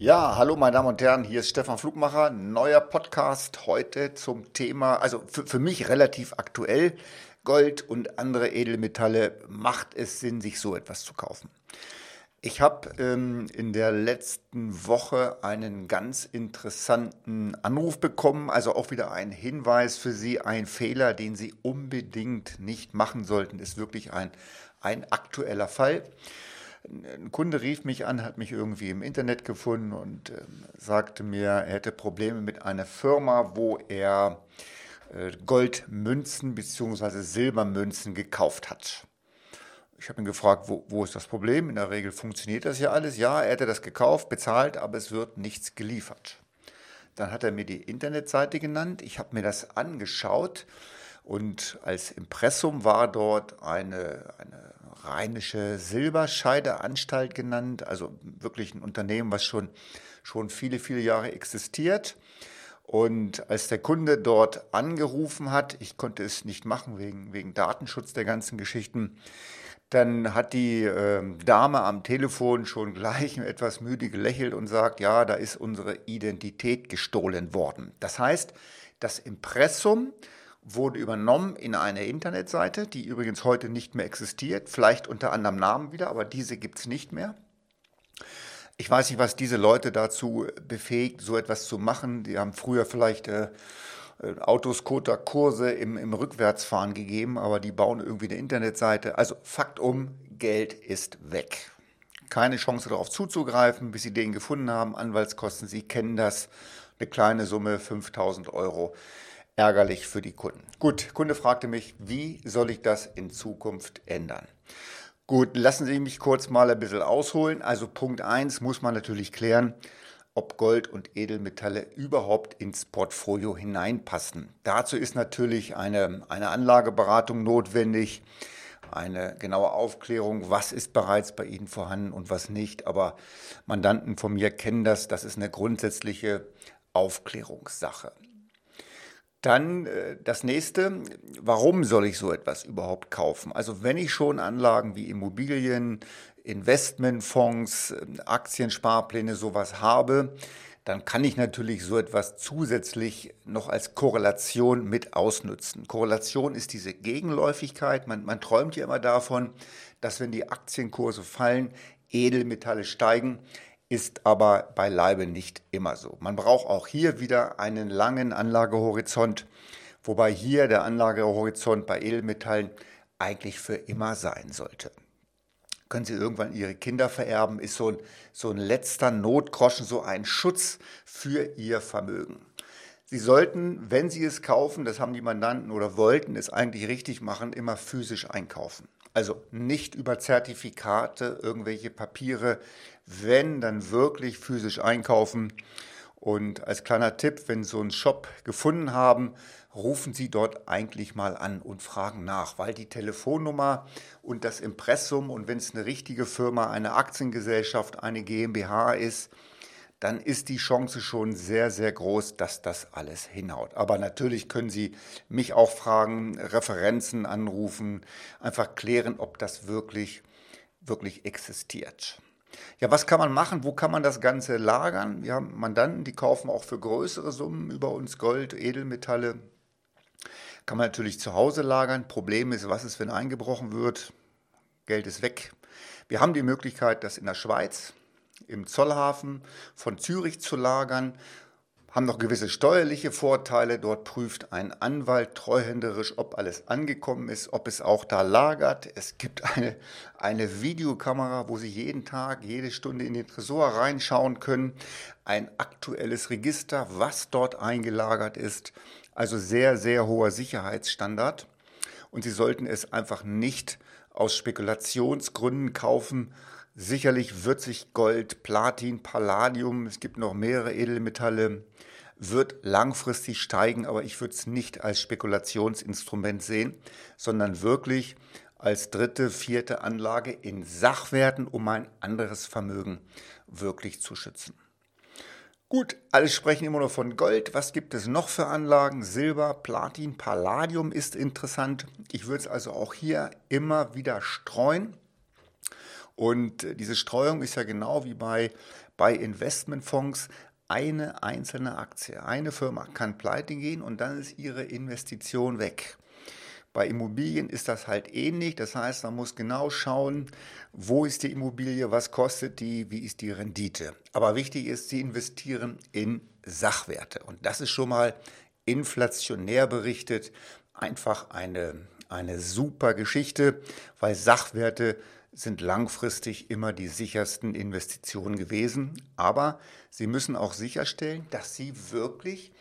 Ja, hallo meine Damen und Herren, hier ist Stefan Flugmacher, neuer Podcast heute zum Thema, also für, für mich relativ aktuell, Gold und andere Edelmetalle, macht es Sinn, sich so etwas zu kaufen? Ich habe ähm, in der letzten Woche einen ganz interessanten Anruf bekommen, also auch wieder ein Hinweis für Sie, ein Fehler, den Sie unbedingt nicht machen sollten, ist wirklich ein, ein aktueller Fall ein Kunde rief mich an, hat mich irgendwie im Internet gefunden und äh, sagte mir, er hätte Probleme mit einer Firma, wo er äh, Goldmünzen bzw. Silbermünzen gekauft hat. Ich habe ihn gefragt, wo, wo ist das Problem? In der Regel funktioniert das ja alles. Ja, er hätte das gekauft, bezahlt, aber es wird nichts geliefert. Dann hat er mir die Internetseite genannt. Ich habe mir das angeschaut und als Impressum war dort eine, eine Rheinische Silberscheideanstalt genannt, also wirklich ein Unternehmen, was schon, schon viele, viele Jahre existiert. Und als der Kunde dort angerufen hat, ich konnte es nicht machen wegen, wegen Datenschutz der ganzen Geschichten, dann hat die äh, Dame am Telefon schon gleich etwas müde gelächelt und sagt, ja, da ist unsere Identität gestohlen worden. Das heißt, das Impressum, wurde übernommen in eine Internetseite, die übrigens heute nicht mehr existiert, vielleicht unter anderem Namen wieder, aber diese gibt es nicht mehr. Ich weiß nicht, was diese Leute dazu befähigt, so etwas zu machen. Die haben früher vielleicht äh, äh Autoscooter-Kurse im, im Rückwärtsfahren gegeben, aber die bauen irgendwie eine Internetseite. Also Fakt um, Geld ist weg. Keine Chance darauf zuzugreifen, bis sie den gefunden haben. Anwaltskosten, Sie kennen das. Eine kleine Summe, 5000 Euro ärgerlich für die Kunden. Gut, Kunde fragte mich, wie soll ich das in Zukunft ändern? Gut, lassen Sie mich kurz mal ein bisschen ausholen. Also Punkt 1 muss man natürlich klären, ob Gold und Edelmetalle überhaupt ins Portfolio hineinpassen. Dazu ist natürlich eine, eine Anlageberatung notwendig, eine genaue Aufklärung, was ist bereits bei Ihnen vorhanden und was nicht. Aber Mandanten von mir kennen das, das ist eine grundsätzliche Aufklärungssache. Dann äh, das nächste, warum soll ich so etwas überhaupt kaufen? Also wenn ich schon Anlagen wie Immobilien, Investmentfonds, äh, Aktiensparpläne, sowas habe, dann kann ich natürlich so etwas zusätzlich noch als Korrelation mit ausnutzen. Korrelation ist diese Gegenläufigkeit. Man, man träumt ja immer davon, dass wenn die Aktienkurse fallen, Edelmetalle steigen ist aber beileibe nicht immer so. Man braucht auch hier wieder einen langen Anlagehorizont, wobei hier der Anlagehorizont bei Edelmetallen eigentlich für immer sein sollte. Können Sie irgendwann Ihre Kinder vererben, ist so ein, so ein letzter Notgroschen, so ein Schutz für Ihr Vermögen. Sie sollten, wenn Sie es kaufen, das haben die Mandanten oder wollten es eigentlich richtig machen, immer physisch einkaufen. Also nicht über Zertifikate, irgendwelche Papiere, wenn dann wirklich physisch einkaufen. Und als kleiner Tipp, wenn Sie so einen Shop gefunden haben, rufen Sie dort eigentlich mal an und fragen nach, weil die Telefonnummer und das Impressum und wenn es eine richtige Firma, eine Aktiengesellschaft, eine GmbH ist, dann ist die Chance schon sehr, sehr groß, dass das alles hinhaut. Aber natürlich können Sie mich auch fragen, Referenzen anrufen, einfach klären, ob das wirklich, wirklich existiert. Ja, was kann man machen? Wo kann man das Ganze lagern? Wir haben Mandanten, die kaufen auch für größere Summen über uns Gold, Edelmetalle. Kann man natürlich zu Hause lagern. Problem ist, was ist, wenn eingebrochen wird? Geld ist weg. Wir haben die Möglichkeit, das in der Schweiz im Zollhafen von Zürich zu lagern, haben noch gewisse steuerliche Vorteile. Dort prüft ein Anwalt treuhänderisch, ob alles angekommen ist, ob es auch da lagert. Es gibt eine, eine Videokamera, wo Sie jeden Tag, jede Stunde in den Tresor reinschauen können. Ein aktuelles Register, was dort eingelagert ist. Also sehr, sehr hoher Sicherheitsstandard. Und Sie sollten es einfach nicht aus Spekulationsgründen kaufen, Sicherlich wird sich Gold, Platin, Palladium, es gibt noch mehrere Edelmetalle, wird langfristig steigen, aber ich würde es nicht als Spekulationsinstrument sehen, sondern wirklich als dritte, vierte Anlage in Sachwerten, um ein anderes Vermögen wirklich zu schützen. Gut, alle sprechen immer nur von Gold. Was gibt es noch für Anlagen? Silber, Platin, Palladium ist interessant. Ich würde es also auch hier immer wieder streuen. Und diese Streuung ist ja genau wie bei, bei Investmentfonds eine einzelne Aktie. Eine Firma kann pleite gehen und dann ist ihre Investition weg. Bei Immobilien ist das halt ähnlich. Das heißt, man muss genau schauen, wo ist die Immobilie, was kostet die, wie ist die Rendite. Aber wichtig ist, Sie investieren in Sachwerte. Und das ist schon mal inflationär berichtet einfach eine, eine super Geschichte, weil Sachwerte sind langfristig immer die sichersten Investitionen gewesen. Aber Sie müssen auch sicherstellen, dass Sie wirklich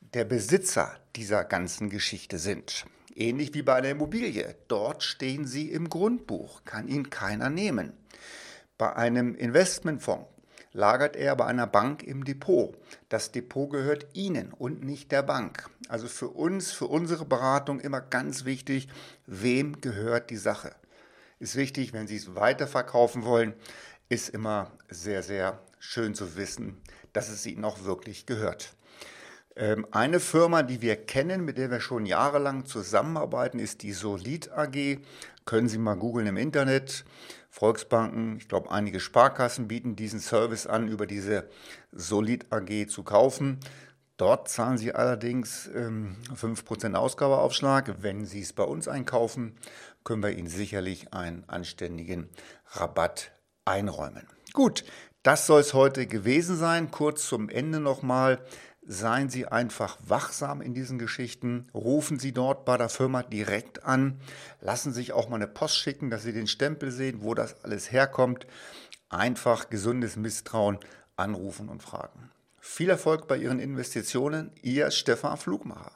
der Besitzer dieser ganzen Geschichte sind. Ähnlich wie bei einer Immobilie. Dort stehen Sie im Grundbuch, kann Ihnen keiner nehmen. Bei einem Investmentfonds lagert er bei einer Bank im Depot. Das Depot gehört Ihnen und nicht der Bank. Also für uns, für unsere Beratung immer ganz wichtig, wem gehört die Sache. Ist wichtig, wenn Sie es weiterverkaufen wollen, ist immer sehr, sehr schön zu wissen, dass es Ihnen auch wirklich gehört. Ähm, eine Firma, die wir kennen, mit der wir schon jahrelang zusammenarbeiten, ist die Solid AG. Können Sie mal googeln im Internet. Volksbanken, ich glaube einige Sparkassen bieten diesen Service an, über diese Solid AG zu kaufen. Dort zahlen Sie allerdings ähm, 5% Ausgabeaufschlag. Wenn Sie es bei uns einkaufen, können wir Ihnen sicherlich einen anständigen Rabatt einräumen. Gut, das soll es heute gewesen sein. Kurz zum Ende nochmal. Seien Sie einfach wachsam in diesen Geschichten. Rufen Sie dort bei der Firma direkt an. Lassen Sie sich auch mal eine Post schicken, dass Sie den Stempel sehen, wo das alles herkommt. Einfach gesundes Misstrauen anrufen und fragen. Viel Erfolg bei Ihren Investitionen. Ihr Stefan Flugmacher.